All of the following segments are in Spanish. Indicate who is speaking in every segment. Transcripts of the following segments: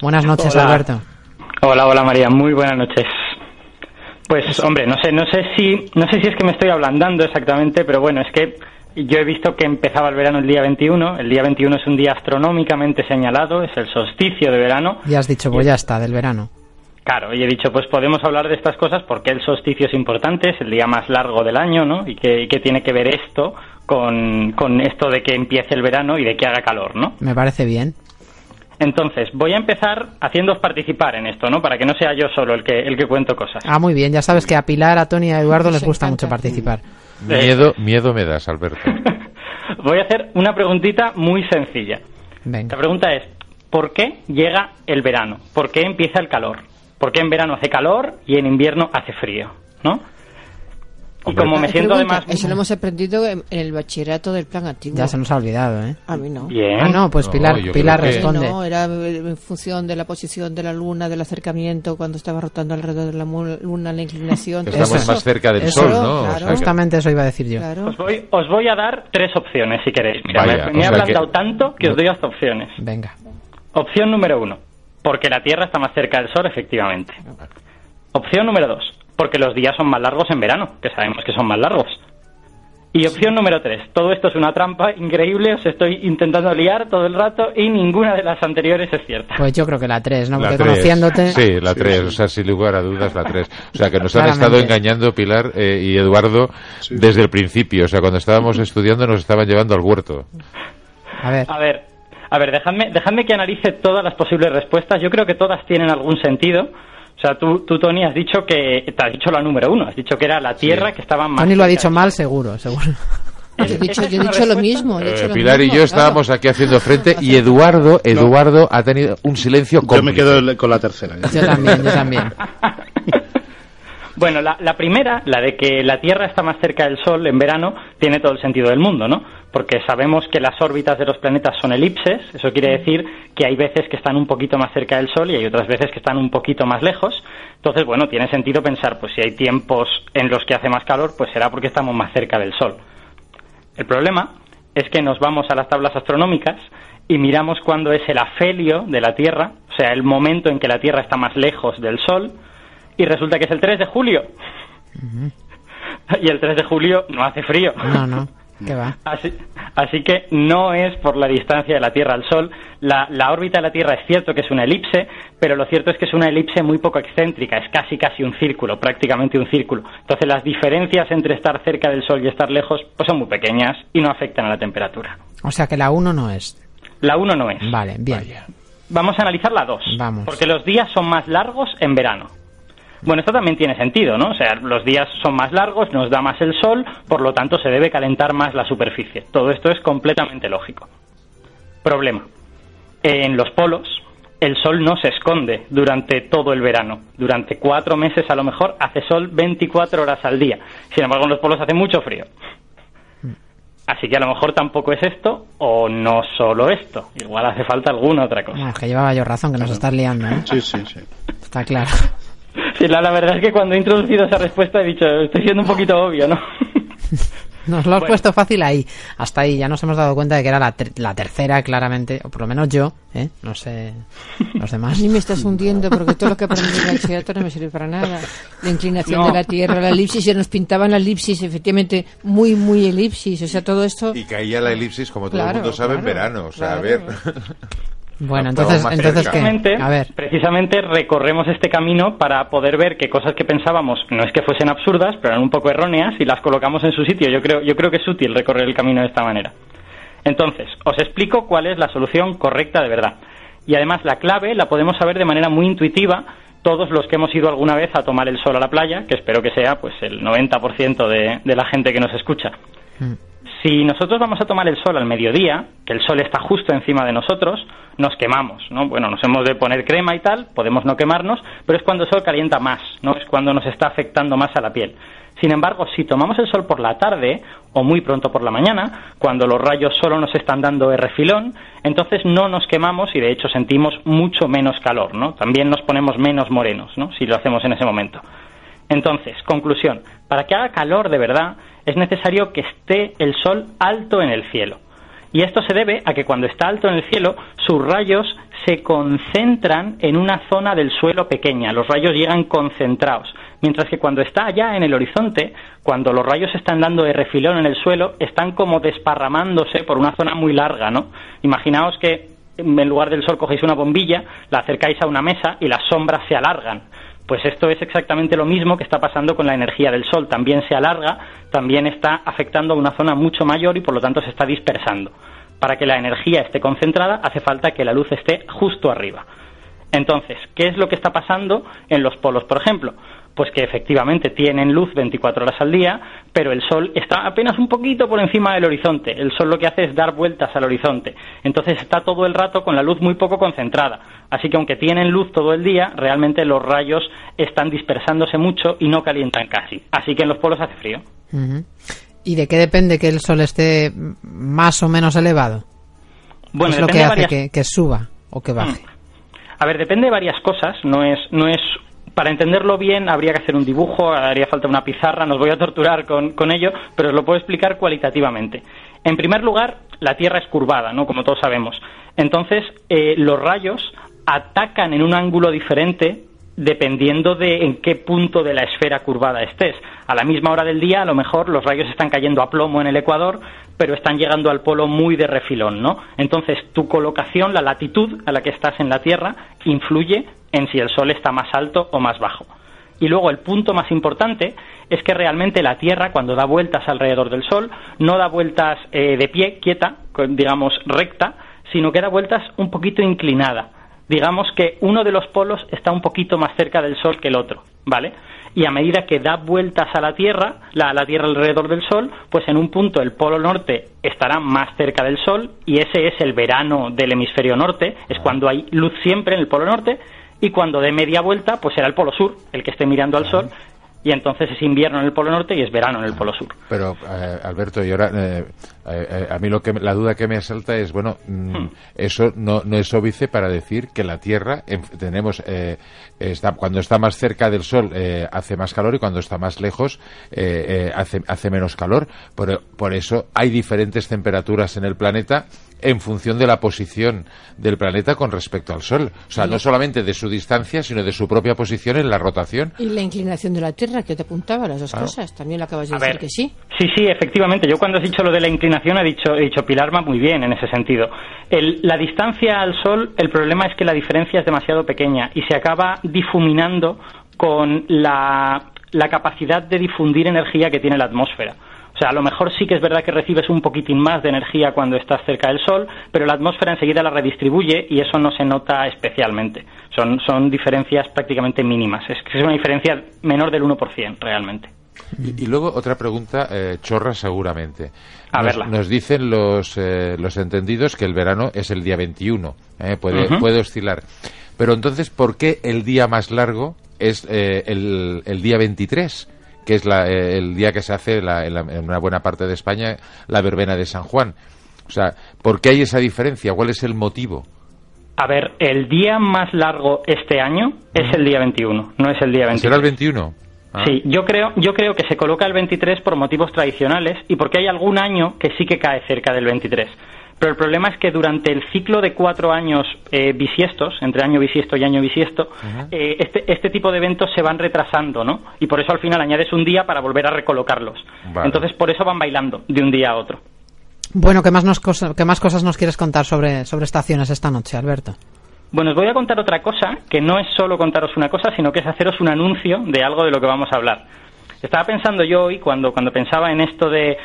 Speaker 1: Buenas noches,
Speaker 2: Hola.
Speaker 1: Alberto.
Speaker 2: Hola, hola María, muy buenas noches. Pues hombre, no sé, no sé si, no sé si es que me estoy ablandando exactamente, pero bueno, es que yo he visto que empezaba el verano el día 21. El día 21 es un día astronómicamente señalado, es el solsticio de verano.
Speaker 1: Ya has dicho, pues ya está, del verano.
Speaker 2: Claro, y he dicho, pues podemos hablar de estas cosas porque el solsticio es importante, es el día más largo del año, ¿no? Y que, y que tiene que ver esto con, con esto de que empiece el verano y de que haga calor, ¿no?
Speaker 1: Me parece bien.
Speaker 2: Entonces, voy a empezar haciéndoos participar en esto, ¿no? Para que no sea yo solo el que, el que cuento cosas.
Speaker 1: Ah, muy bien. Ya sabes que a Pilar, a Tony y a Eduardo les gusta mucho participar.
Speaker 3: Miedo, miedo me das, Alberto.
Speaker 2: Voy a hacer una preguntita muy sencilla. La
Speaker 1: Venga.
Speaker 2: pregunta es, ¿por qué llega el verano? ¿Por qué empieza el calor? ¿Por qué en verano hace calor y en invierno hace frío? ¿no? Y como me siento
Speaker 4: pregunta,
Speaker 2: además...
Speaker 4: Eso lo hemos aprendido en, el bachillerato del plan antiguo.
Speaker 1: Ya se nos ha olvidado, ¿eh?
Speaker 4: A mí no.
Speaker 2: Bien.
Speaker 1: Ah, no, pues
Speaker 3: No,
Speaker 1: Pilar,
Speaker 3: yo
Speaker 1: Pilar responde.
Speaker 4: No, era en función de la posición de la luna, del acercamiento, cuando estaba rotando alrededor de la luna, la inclinación.
Speaker 3: Estamos
Speaker 4: eso.
Speaker 3: más cerca del
Speaker 4: Eso,
Speaker 3: sol, ¿no? O
Speaker 4: Claro,
Speaker 3: sea que-
Speaker 1: Justamente eso iba a decir yo.
Speaker 4: claro.
Speaker 2: Os voy, os voy a dar tres opciones, si queréis. Mira,
Speaker 3: Vaya,
Speaker 2: me,
Speaker 3: o
Speaker 2: me he
Speaker 3: sea
Speaker 2: ablandado
Speaker 3: que-
Speaker 2: tanto que os doy hasta opciones.
Speaker 1: Venga.
Speaker 2: Opción número uno, porque la Tierra está más cerca del Sol, efectivamente. Opción número dos, porque los días son más largos en verano, que sabemos que son más largos. Y opción número tres, todo esto es una trampa increíble, os estoy intentando liar todo el rato y ninguna de las anteriores es cierta.
Speaker 1: Pues yo creo que la 3, ¿no?
Speaker 3: La
Speaker 1: Porque
Speaker 3: tres.
Speaker 1: conociéndote.
Speaker 3: Sí, la 3, o sea, sin lugar a dudas, la 3. O sea, que nos han estado engañando Pilar eh, y Eduardo desde el principio. O sea, cuando estábamos estudiando nos estaban llevando al huerto.
Speaker 1: A ver.
Speaker 2: A ver, a ver, dejadme, dejadme que analice todas las posibles respuestas. Yo creo que todas tienen algún sentido. O sea, tú, tú Tony, has dicho que te has dicho la número uno, has dicho que era la Tierra que estaba más.
Speaker 1: Tony lo ha dicho mal, seguro, seguro.
Speaker 4: Yo he dicho, yo he dicho lo mismo. he
Speaker 3: Eh,
Speaker 4: dicho lo
Speaker 3: Pilar y
Speaker 4: mismo,
Speaker 3: yo
Speaker 4: claro.
Speaker 3: estábamos aquí haciendo frente y Eduardo, Eduardo ha tenido un silencio
Speaker 5: Yo
Speaker 3: cómplice.
Speaker 5: me quedo con la tercera. ya.
Speaker 1: Yo también, yo también.
Speaker 2: Bueno, la, la primera, la de que la Tierra está más cerca del Sol en verano, tiene todo el sentido del mundo, ¿no? Porque sabemos que las órbitas de los planetas son elipses, eso quiere decir que hay veces que están un poquito más cerca del Sol y hay otras veces que están un poquito más lejos. Entonces, bueno, tiene sentido pensar, pues si hay tiempos en los que hace más calor, pues será porque estamos más cerca del Sol. El problema es que nos vamos a las tablas astronómicas y miramos cuándo es el afelio de la Tierra, o sea, el momento en que la Tierra está más lejos del Sol, y resulta que es el 3 de julio. Y el 3 de julio no hace frío.
Speaker 1: No, no. ¿Qué va?
Speaker 2: Así, así que no es por la distancia de la Tierra al Sol. La, la órbita de la Tierra es cierto que es una elipse, pero lo cierto es que es una elipse muy poco excéntrica, es casi casi un círculo, prácticamente un círculo. Entonces las diferencias entre estar cerca del Sol y estar lejos pues son muy pequeñas y no afectan a la temperatura.
Speaker 1: O sea que la 1 no es.
Speaker 2: La 1 no es.
Speaker 1: Vale, bien.
Speaker 2: Vamos a analizar la 2.
Speaker 1: Vamos.
Speaker 2: Porque los días son más largos en verano. Bueno, esto también tiene sentido, ¿no? O sea, los días son más largos, nos da más el sol, por lo tanto se debe calentar más la superficie. Todo esto es completamente lógico. Problema. En los polos, el sol no se esconde durante todo el verano. Durante cuatro meses a lo mejor hace sol 24 horas al día. Sin embargo, en los polos hace mucho frío. Así que a lo mejor tampoco es esto o no solo esto. Igual hace falta alguna otra cosa.
Speaker 1: Bueno, es que llevaba yo razón, que nos estás liando, ¿eh?
Speaker 5: Sí, sí, sí.
Speaker 1: Está claro.
Speaker 2: Sí, la, la verdad es que cuando he introducido esa respuesta he dicho, estoy siendo un poquito obvio, ¿no?
Speaker 1: Nos lo has
Speaker 2: Bueno.
Speaker 1: puesto fácil ahí. Hasta ahí ya nos hemos dado cuenta de que era la, ter- la tercera, claramente. O por lo menos yo, ¿eh? No sé los
Speaker 4: A
Speaker 1: demás.
Speaker 4: mí me estás hundiendo porque todo lo que aprendí en el bachillerato no me sirve para nada. La inclinación
Speaker 2: No.
Speaker 4: de la Tierra, la elipsis, se nos pintaban la elipsis, efectivamente, muy, muy elipsis. O sea, todo esto...
Speaker 3: Y caía la elipsis, como todo
Speaker 4: Claro,
Speaker 3: el mundo sabe, en
Speaker 4: claro,
Speaker 3: verano. O sea, a
Speaker 4: claro.
Speaker 3: ver.
Speaker 1: Bueno, entonces, entonces A ver.
Speaker 2: precisamente recorremos este camino para poder ver que cosas que pensábamos no es que fuesen absurdas, pero eran un poco erróneas y las colocamos en su sitio. Yo creo, yo creo que es útil recorrer el camino de esta manera. Entonces, os explico cuál es la solución correcta de verdad. Y además la clave la podemos saber de manera muy intuitiva todos los que hemos ido alguna vez a tomar el sol a la playa, que espero que sea pues el 90% de, de la gente que nos escucha.
Speaker 1: Mm.
Speaker 2: Si nosotros vamos a tomar el sol al mediodía, que el sol está justo encima de nosotros, nos quemamos, ¿no? Bueno, nos hemos de poner crema y tal, podemos no quemarnos, pero es cuando el sol calienta más, ¿no? Es cuando nos está afectando más a la piel. Sin embargo, si tomamos el sol por la tarde o muy pronto por la mañana, cuando los rayos solo nos están dando de refilón, entonces no nos quemamos y de hecho sentimos mucho menos calor, ¿no? También nos ponemos menos morenos, ¿no? Si lo hacemos en ese momento. Entonces, conclusión, para que haga calor de verdad es necesario que esté el sol alto en el cielo. Y esto se debe a que cuando está alto en el cielo, sus rayos se concentran en una zona del suelo pequeña, los rayos llegan concentrados. Mientras que cuando está allá en el horizonte, cuando los rayos están dando de refilón en el suelo, están como desparramándose por una zona muy larga, ¿no? Imaginaos que en lugar del sol cogéis una bombilla, la acercáis a una mesa y las sombras se alargan. Pues esto es exactamente lo mismo que está pasando con la energía del Sol. También se alarga, también está afectando a una zona mucho mayor y por lo tanto se está dispersando. Para que la energía esté concentrada hace falta que la luz esté justo arriba. Entonces, ¿qué es lo que está pasando en los polos, por ejemplo? Pues que efectivamente tienen luz 24 horas al día, pero el Sol está apenas un poquito por encima del horizonte. El Sol lo que hace es dar vueltas al horizonte. Entonces está todo el rato con la luz muy poco concentrada. Así que aunque tienen luz todo el día, realmente los rayos están dispersándose mucho y no calientan casi. Así que en los polos hace frío.
Speaker 1: ¿Y de qué depende que el Sol esté más o menos elevado?
Speaker 2: Bueno,
Speaker 1: es lo que hace
Speaker 2: varias-
Speaker 1: que, que suba o que baje.
Speaker 2: A ver, depende de varias cosas. No es, no es. Para entenderlo bien habría que hacer un dibujo, haría falta una pizarra, nos voy a torturar con, ello, pero os lo puedo explicar cualitativamente. En primer lugar, la Tierra es curvada, ¿no? Como todos sabemos. Entonces, eh, los rayos atacan en un ángulo diferente dependiendo de en qué punto de la esfera curvada estés. A la misma hora del día, a lo mejor los rayos están cayendo a plomo en el ecuador, pero están llegando al polo muy de refilón, ¿no? Entonces, tu colocación, la latitud a la que estás en la Tierra, influye en si el Sol está más alto o más bajo. Y luego el punto más importante es que realmente la Tierra, cuando da vueltas alrededor del Sol, no da vueltas eh, de pie, quieta, digamos recta, sino que da vueltas un poquito inclinada. Digamos que uno de los polos está un poquito más cerca del Sol que el otro, ¿vale? Y a medida que da vueltas a la Tierra, la, la Tierra alrededor del Sol, pues en un punto el polo norte estará más cerca del Sol y ese es el verano del hemisferio norte, es cuando hay luz siempre en el polo norte y cuando dé media vuelta, pues será el polo sur el que esté mirando al sol y entonces es invierno en el polo norte y es verano en el polo sur.
Speaker 3: Pero, eh, Alberto, y ahora, eh, eh, a mí lo que, me- la duda que me asalta es, bueno, mm,
Speaker 2: Hmm.
Speaker 3: eso no, no es óbice para decir que la Tierra, en- tenemos, eh, está, cuando está más cerca del Sol eh, hace más calor y cuando está más lejos eh, eh, hace, hace menos calor. Por, por eso hay diferentes temperaturas en el planeta en función de la posición del planeta con respecto al Sol. O sea, no solamente de su distancia, sino de su propia posición en la rotación.
Speaker 4: Y la inclinación de la Tierra, que te apuntaba, las dos
Speaker 3: Claro.
Speaker 4: cosas. También lo acabas de
Speaker 2: A
Speaker 4: decir
Speaker 2: ver.
Speaker 4: que sí.
Speaker 2: Sí, sí, efectivamente. Yo cuando has dicho lo de la inclinación he dicho, he dicho Pilar va muy bien en ese sentido. El- la distancia al Sol, el problema es que la diferencia es demasiado pequeña y se acaba difuminando con la, la capacidad de difundir energía que tiene la atmósfera. O sea, a lo mejor sí que es verdad que recibes un poquitín más de energía cuando estás cerca del Sol, pero la atmósfera enseguida la redistribuye y eso no se nota especialmente. Son, son diferencias prácticamente mínimas. Es que es una diferencia menor del 1% realmente.
Speaker 3: Y, y luego otra pregunta eh, chorra seguramente.
Speaker 2: A
Speaker 3: nos,
Speaker 2: verla.
Speaker 3: nos dicen los, eh, los entendidos que el verano es el día 21, eh, puede, puede oscilar. Pero entonces, ¿por qué el día más largo es eh, el, el día 23? Que es la, eh, el día que se hace la- en, la- en una buena parte de España la verbena de San Juan. O sea, ¿por qué hay esa diferencia? ¿Cuál es el motivo?
Speaker 2: A ver, el día más largo este año es el día 21, no es el día 23.
Speaker 3: ¿Será el 21? Ah.
Speaker 2: Sí, yo creo, yo creo que se coloca el 23 por motivos tradicionales y porque hay algún año que sí que cae cerca del 23. Pero el problema es que durante el ciclo de cuatro años eh, bisiestos, entre año bisiesto y año bisiesto, eh, este, este tipo de eventos se van retrasando, ¿no? Y por eso al final añades un día para volver a recolocarlos.
Speaker 3: Vale.
Speaker 2: Entonces por eso van bailando de un día a otro.
Speaker 1: Bueno, ¿qué más, nos cosa- qué más cosas nos quieres contar sobre, sobre estaciones esta noche, Alberto?
Speaker 2: Bueno, os voy a contar otra cosa, que no es solo contaros una cosa, sino que es haceros un anuncio de algo de lo que vamos a hablar. Estaba pensando yo hoy, cuando, cuando pensaba en esto de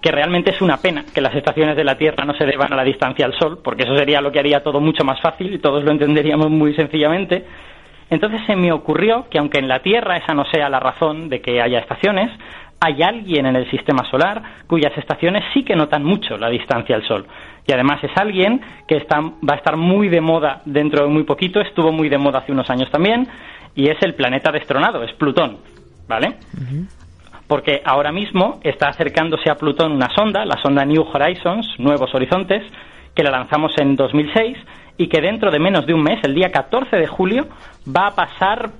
Speaker 2: que realmente es una pena que las estaciones de la Tierra no se deban a la distancia al Sol, porque eso sería lo que haría todo mucho más fácil y todos lo entenderíamos muy sencillamente. Entonces se me ocurrió que aunque en la Tierra esa no sea la razón de que haya estaciones, hay alguien en el sistema solar cuyas estaciones sí que notan mucho la distancia al Sol. Y además es alguien que está, va a estar muy de moda dentro de muy poquito, estuvo muy de moda hace unos años también, y es el planeta destronado, es Plutón, ¿vale? Porque ahora mismo está acercándose a Plutón una sonda, la sonda New Horizons, Nuevos Horizontes, que la lanzamos en 2006 y que dentro de menos de un mes, el día 14 de julio, va a pasar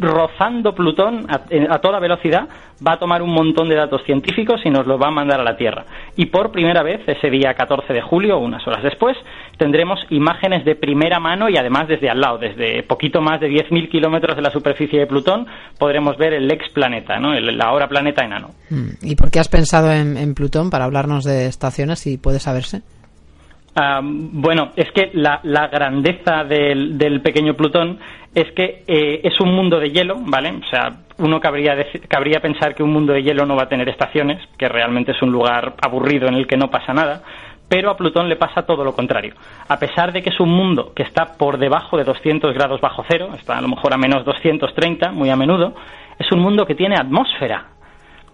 Speaker 2: rozando Plutón a, toda velocidad, va a tomar un montón de datos científicos y nos los va a mandar a la Tierra. Y por primera vez, ese día 14 de julio, unas horas después, tendremos imágenes de primera mano y además desde al lado, desde poquito más de 10.000 kilómetros de la superficie de Plutón, podremos ver el ex planeta, ¿no? el, ahora planeta enano.
Speaker 1: Hmm. ¿Y por qué has pensado en, en Plutón para hablarnos de estaciones, si puede saberse?
Speaker 2: Bueno, es que la, grandeza del, pequeño Plutón es que eh, es un mundo de hielo, ¿vale? O sea, uno cabría, cabría pensar que un mundo de hielo no va a tener estaciones, que realmente es un lugar aburrido en el que no pasa nada, pero a Plutón le pasa todo lo contrario. A pesar de que es un mundo que está por debajo de 200 grados bajo cero, está a lo mejor a menos 230 muy a menudo, es un mundo que tiene atmósfera,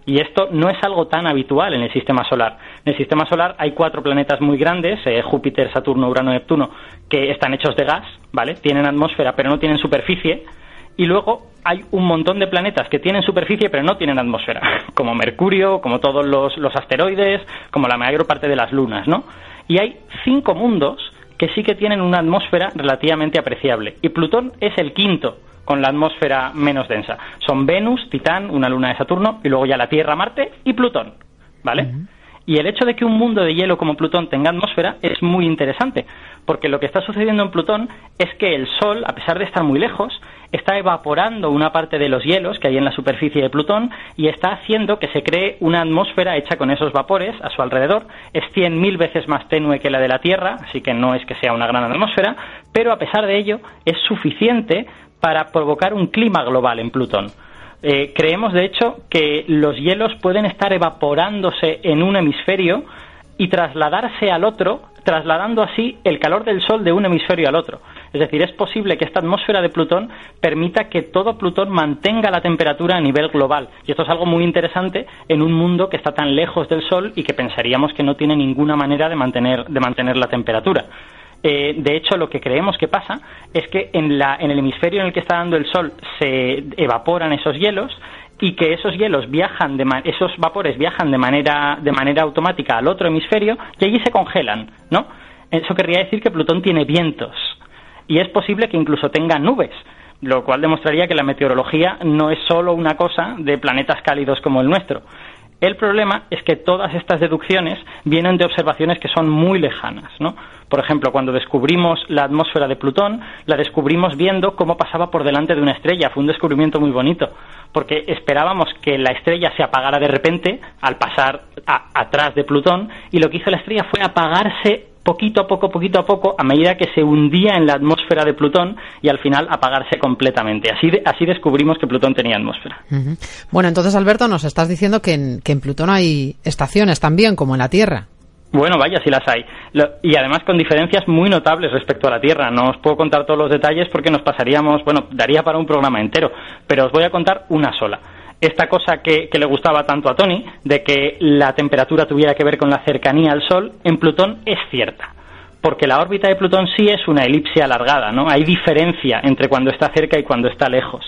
Speaker 2: y esto no es algo tan habitual en el sistema solar. En el sistema solar hay cuatro planetas muy grandes, eh, Júpiter, Saturno, Urano, Neptuno, que están hechos de gas, ¿vale? Tienen atmósfera, pero no tienen superficie. Y luego hay un montón de planetas que tienen superficie pero no tienen atmósfera, como Mercurio, como todos los asteroides, como la mayor parte de las lunas, ¿no? Y hay cinco mundos que sí que tienen una atmósfera relativamente apreciable. Y Plutón es el quinto con la atmósfera menos densa. Son Venus, Titán, una luna de Saturno y luego ya la Tierra, Marte y Plutón, ¿vale? Y el hecho de que un mundo de hielo como Plutón tenga atmósfera es muy interesante, porque lo que está sucediendo en Plutón es que el Sol, a pesar de estar muy lejos, está evaporando una parte de los hielos que hay en la superficie de Plutón y está haciendo que se cree una atmósfera hecha con esos vapores a su alrededor. Es 100.000 veces más tenue que la de la Tierra, así que no es que sea una gran atmósfera, pero a pesar de ello es suficiente para provocar un clima global en Plutón. Eh, creemos, de hecho, que los hielos pueden estar evaporándose en un hemisferio y trasladarse al otro, trasladando así el calor del Sol de un hemisferio al otro. Es decir, es posible que esta atmósfera de Plutón permita que todo Plutón mantenga la temperatura a nivel global. Y esto es algo muy interesante en un mundo que está tan lejos del Sol y que pensaríamos que no tiene ninguna manera de mantener, de mantener la temperatura. Eh, de hecho, lo que creemos que pasa es que en, la, en el hemisferio en el que está dando el Sol se evaporan esos hielos y que esos hielos viajan, de esos vapores viajan de manera, de manera automática al otro hemisferio y allí se congelan, ¿no? Eso querría decir que Plutón tiene vientos y es posible que incluso tenga nubes, lo cual demostraría que la meteorología no es solo una cosa de planetas cálidos como el nuestro. El problema es que todas estas deducciones vienen de observaciones que son muy lejanas, ¿no? Por ejemplo, cuando descubrimos la atmósfera de Plutón, la descubrimos viendo cómo pasaba por delante de una estrella. Fue un descubrimiento muy bonito, porque esperábamos que la estrella se apagara de repente al pasar atrás de Plutón, y lo que hizo la estrella fue apagarse poquito a poco, poquito a poco, a medida que se hundía en la atmósfera de Plutón y al final apagarse completamente. Así, así descubrimos que Plutón tenía atmósfera.
Speaker 1: Bueno, entonces Alberto, nos estás diciendo que en, que en Plutón hay estaciones también, como en la Tierra.
Speaker 2: Bueno, vaya, si las hay. y además con diferencias muy notables respecto a la Tierra. No os puedo contar todos los detalles porque nos pasaríamos, bueno, daría para un programa entero, pero os voy a contar una sola esta cosa que, le gustaba tanto a Tony, de que la temperatura tuviera que ver con la cercanía al Sol, en Plutón es cierta. Porque la órbita de Plutón sí es una elipse alargada, ¿no? Hay diferencia entre cuando está cerca y cuando está lejos.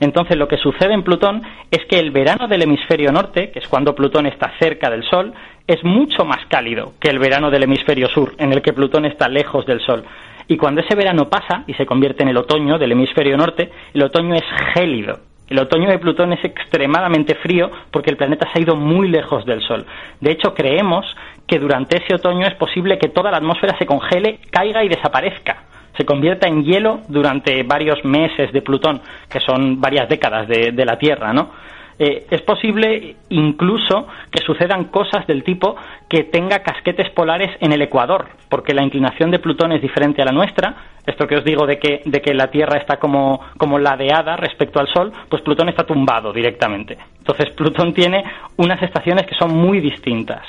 Speaker 2: Entonces, lo que sucede en Plutón es que el verano del hemisferio norte, que es cuando Plutón está cerca del Sol, es mucho más cálido que el verano del hemisferio sur, en el que Plutón está lejos del Sol. Y cuando ese verano pasa y se convierte en el otoño del hemisferio norte, el otoño es gélido, el otoño de Plutón es extremadamente frío porque el planeta se ha ido muy lejos del Sol. De hecho, creemos que durante ese otoño es posible que toda la atmósfera se congele, caiga y desaparezca. Se convierta en hielo durante varios meses de Plutón, que son varias décadas de, de la Tierra, ¿no? Eh, es posible incluso que sucedan cosas del tipo que tenga casquetes polares en el Ecuador, porque la inclinación de Plutón es diferente a la nuestra. Esto que os digo de que, de que la Tierra está como, como ladeada respecto al Sol, pues Plutón está tumbado directamente. Entonces Plutón tiene unas estaciones que son muy distintas.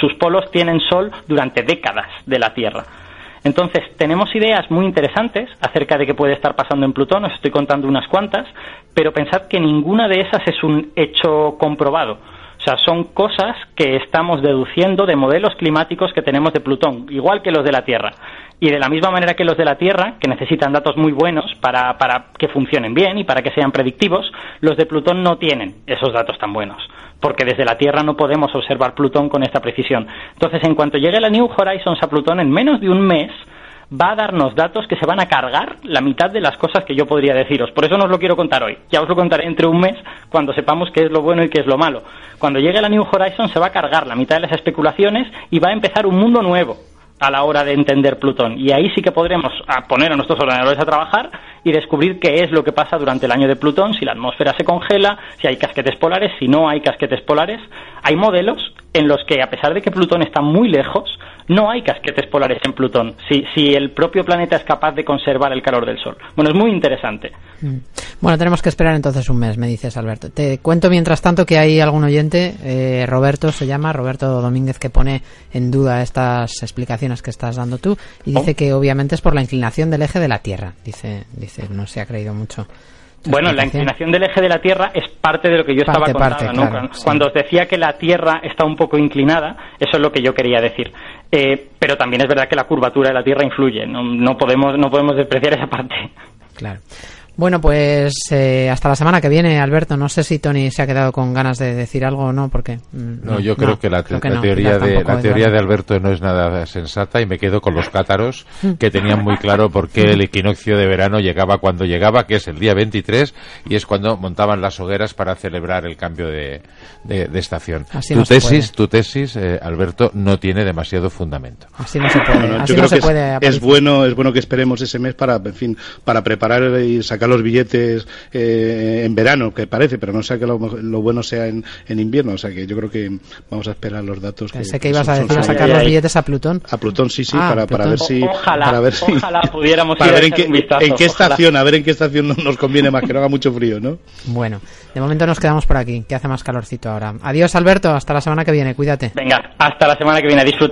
Speaker 2: sus polos tienen Sol durante décadas de la Tierra. Entonces, tenemos ideas muy interesantes acerca de qué puede estar pasando en Plutón, os estoy contando unas cuantas, pero pensad que ninguna de esas es un hecho comprobado. O sea, son cosas que estamos deduciendo de modelos climáticos que tenemos de Plutón, igual que los de la Tierra. Y de la misma manera que los de la Tierra, que necesitan datos muy buenos para, para que funcionen bien y para que sean predictivos, los de Plutón no tienen esos datos tan buenos porque desde la Tierra no podemos observar Plutón con esta precisión. Entonces, en cuanto llegue la New Horizons a Plutón, en menos de un mes, va a darnos datos que se van a cargar la mitad de las cosas que yo podría deciros. Por eso no os lo quiero contar hoy. Ya os lo contaré entre un mes cuando sepamos qué es lo bueno y qué es lo malo. Cuando llegue la New Horizons se va a cargar la mitad de las especulaciones y va a empezar un mundo nuevo a la hora de entender Plutón. Y ahí sí que podremos poner a nuestros ordenadores a trabajar y descubrir qué es lo que pasa durante el año de Plutón, si la atmósfera se congela, si hay casquetes polares, si no hay casquetes polares. Hay modelos en los que, a pesar de que Plutón está muy lejos, no hay casquetes polares en Plutón, si, si el propio planeta es capaz de conservar el calor del Sol. Bueno, es muy interesante.
Speaker 1: Mm. Bueno, tenemos que esperar entonces un mes, me dices Alberto. Te cuento mientras tanto que hay algún oyente, eh, Roberto se llama, Roberto Domínguez, que pone en duda estas explicaciones que estás dando tú y dice oh. que obviamente es por la inclinación del eje de la Tierra. Dice, dice, no se ha creído mucho.
Speaker 2: Bueno, la inclinación del eje de la Tierra es parte de lo que yo estaba contando. Cuando os decía que la Tierra está un poco inclinada, eso es lo que yo quería decir. Eh, pero también es verdad que la curvatura de la Tierra influye. No, no, podemos, no podemos despreciar esa parte.
Speaker 1: Claro. Bueno, pues eh, hasta la semana que viene, Alberto. No sé si Tony se ha quedado con ganas de decir algo o no, porque...
Speaker 3: Mm, no, yo creo que la, teoría, de, la teoría de Alberto no es nada sensata y me quedo con los cátaros que tenían muy claro por qué el equinoccio de verano llegaba cuando llegaba, que es el día 23, y es cuando montaban las hogueras para celebrar el cambio de, estación. tu, tesis, tu tesis, eh, Alberto, no tiene demasiado fundamento.
Speaker 1: Así no se puede. yo creo
Speaker 5: que es, bueno, es bueno que esperemos ese mes para, en fin, para preparar y sacar los billetes eh, en verano, que parece, pero no sé que lo, bueno sea en, invierno. O sea que yo creo que vamos a esperar los datos.
Speaker 1: Pensé que, ibas a decir a sacar los billetes a Plutón.
Speaker 5: A Plutón, sí, sí, ah, para, para ver si.
Speaker 2: Ojalá,
Speaker 5: para ver
Speaker 2: si, ojalá pudiéramos
Speaker 5: para ver en qué, en qué estación, a ver en qué estación nos conviene más, que no haga mucho frío, ¿no?
Speaker 1: Bueno, de momento nos quedamos por aquí, que hace más calorcito ahora. Adiós, Alberto, hasta la semana que viene, cuídate.
Speaker 2: Venga, hasta la semana que viene, disfruta.